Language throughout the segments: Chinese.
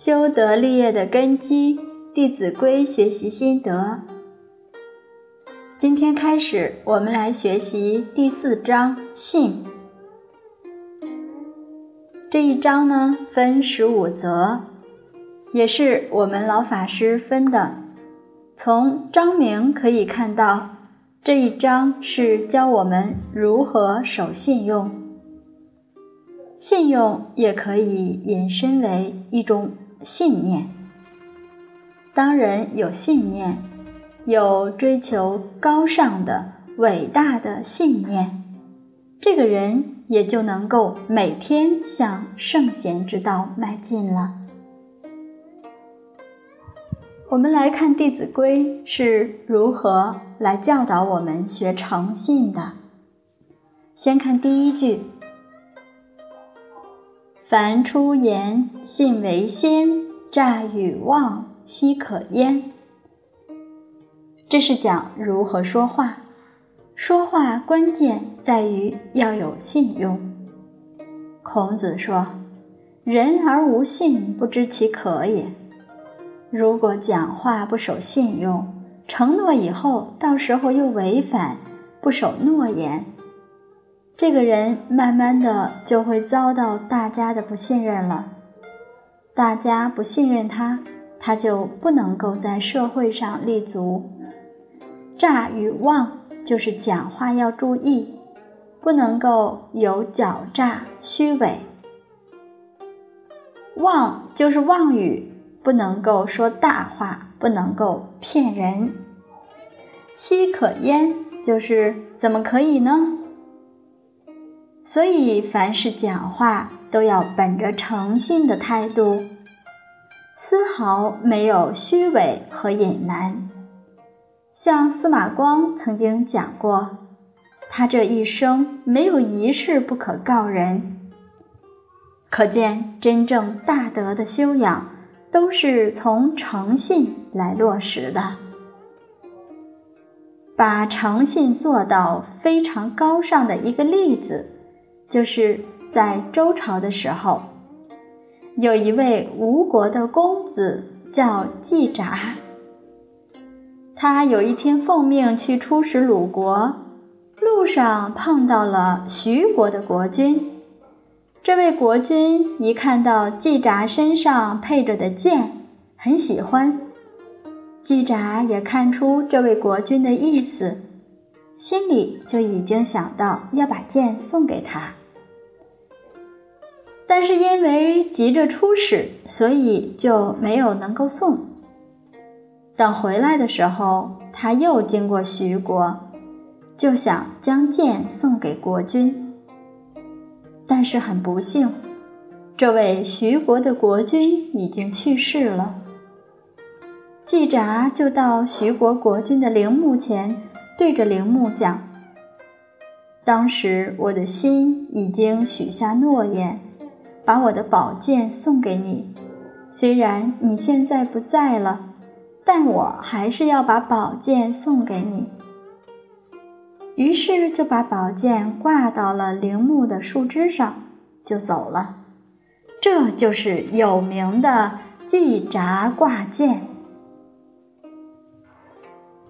修德立业的根基，《弟子规》学习心得。今天开始，我们来学习第四章“信”。这一章呢，分十五则，也是我们老法师分的。从章名可以看到，这一章是教我们如何守信用。信用也可以引申为一种。信念，当人有信念，有追求高尚的、伟大的信念，这个人也就能够每天向圣贤之道迈进了。我们来看《弟子规》是如何来教导我们学诚信的。先看第一句。凡出言，信为先；诈与妄，奚可焉？这是讲如何说话。说话关键在于要有信用。孔子说：“人而无信，不知其可也。”如果讲话不守信用，承诺以后，到时候又违反，不守诺言。这个人慢慢的就会遭到大家的不信任了，大家不信任他，他就不能够在社会上立足。诈与妄就是讲话要注意，不能够有狡诈虚伪。妄就是妄语，不能够说大话，不能够骗人。奚可焉就是怎么可以呢？所以，凡是讲话都要本着诚信的态度，丝毫没有虚伪和隐瞒。像司马光曾经讲过，他这一生没有一事不可告人。可见，真正大德的修养都是从诚信来落实的。把诚信做到非常高尚的一个例子。就是在周朝的时候，有一位吴国的公子叫季札。他有一天奉命去出使鲁国，路上碰到了徐国的国君。这位国君一看到季札身上配着的剑，很喜欢。季札也看出这位国君的意思，心里就已经想到要把剑送给他。但是因为急着出使，所以就没有能够送。等回来的时候，他又经过徐国，就想将剑送给国君。但是很不幸，这位徐国的国君已经去世了。季札就到徐国国君的陵墓前，对着陵墓讲：“当时我的心已经许下诺言。”把我的宝剑送给你，虽然你现在不在了，但我还是要把宝剑送给你。于是就把宝剑挂到了陵墓的树枝上，就走了。这就是有名的季札挂剑。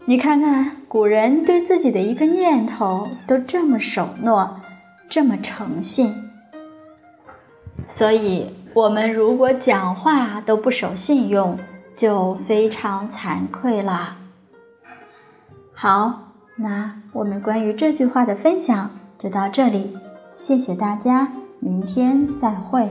你看看，古人对自己的一个念头都这么守诺，这么诚信。所以，我们如果讲话都不守信用，就非常惭愧啦。好，那我们关于这句话的分享就到这里，谢谢大家，明天再会。